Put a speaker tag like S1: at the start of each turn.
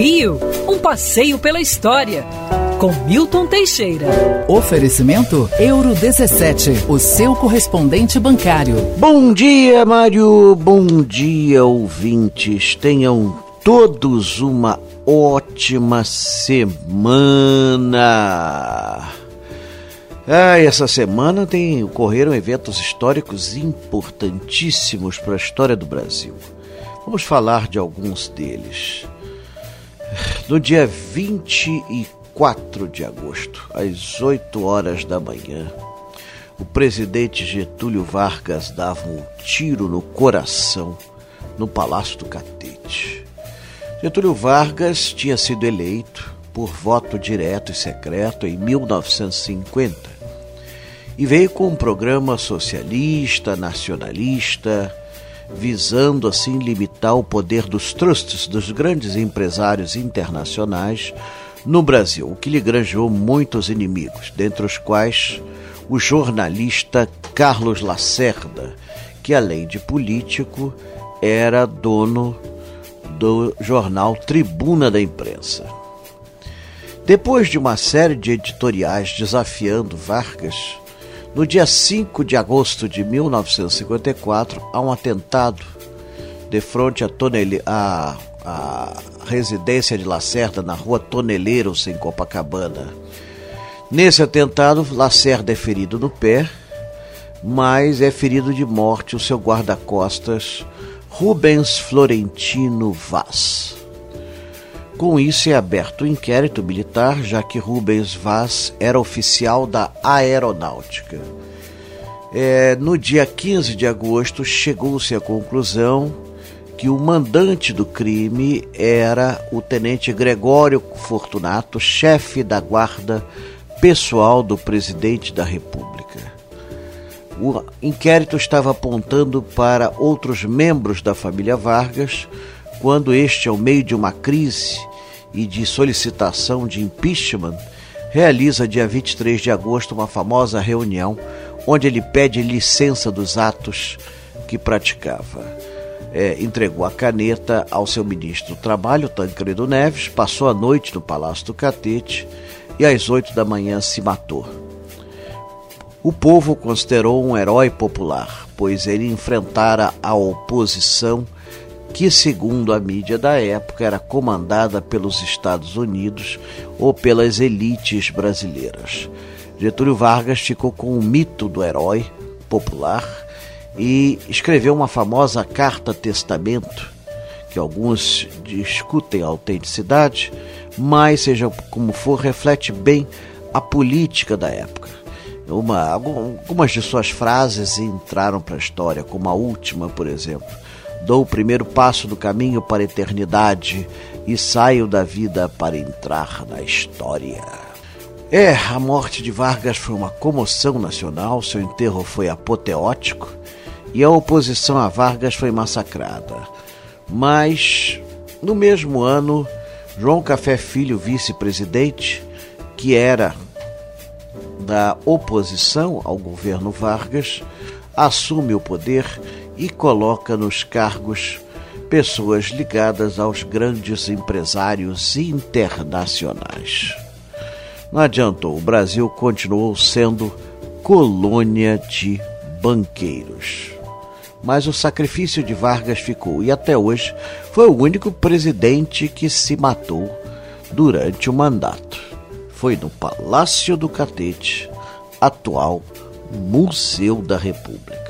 S1: Rio, um passeio pela história. Com Milton Teixeira.
S2: Oferecimento Euro 17, o seu correspondente bancário.
S3: Bom dia, Mário. Bom dia, ouvintes. Tenham todos uma ótima semana. Ah, essa semana tem ocorreram eventos históricos importantíssimos para a história do Brasil. Vamos falar de alguns deles. No dia 24 de agosto, às 8 horas da manhã, o presidente Getúlio Vargas dava um tiro no coração no Palácio do Catete. Getúlio Vargas tinha sido eleito por voto direto e secreto em 1950 e veio com um programa socialista, nacionalista, visando assim limitar o poder dos trusts dos grandes empresários internacionais no Brasil, o que lhe granjeou muitos inimigos, dentre os quais o jornalista Carlos Lacerda, que além de político era dono do jornal Tribuna da Imprensa. Depois de uma série de editoriais desafiando Vargas, no dia 5 de agosto de 1954, há um atentado de frente à, tonele... a... a residência de Lacerda, na rua Toneleiros, em Copacabana. Nesse atentado, Lacerda é ferido no pé, mas é ferido de morte o seu guarda-costas, Rubens Florentino Vaz. Com isso é aberto o inquérito militar, já que Rubens Vaz era oficial da aeronáutica. É, no dia 15 de agosto, chegou-se à conclusão que o mandante do crime era o tenente Gregório Fortunato, chefe da guarda pessoal do presidente da República. O inquérito estava apontando para outros membros da família Vargas, quando este, ao meio de uma crise, e de solicitação de impeachment, realiza dia 23 de agosto uma famosa reunião onde ele pede licença dos atos que praticava. É, entregou a caneta ao seu ministro do Trabalho, Tancredo Neves, passou a noite no Palácio do Catete e às oito da manhã se matou. O povo o considerou um herói popular, pois ele enfrentara a oposição que, segundo a mídia da época, era comandada pelos Estados Unidos ou pelas elites brasileiras. Getúlio Vargas ficou com o mito do herói popular e escreveu uma famosa carta testamento, que alguns discutem a autenticidade, mas seja como for, reflete bem a política da época. Uma, algumas de suas frases entraram para a história, como a última, por exemplo Dou o primeiro passo do caminho para a eternidade e saio da vida para entrar na história. É, a morte de Vargas foi uma comoção nacional, seu enterro foi apoteótico e a oposição a Vargas foi massacrada. Mas, no mesmo ano, João Café Filho, vice-presidente, que era da oposição ao governo Vargas, assume o poder e coloca nos cargos pessoas ligadas aos grandes empresários internacionais. Não adiantou, o Brasil continuou sendo colônia de banqueiros. Mas o sacrifício de Vargas ficou e até hoje foi o único presidente que se matou durante o mandato. Foi no Palácio do Catete, atual Museu da República.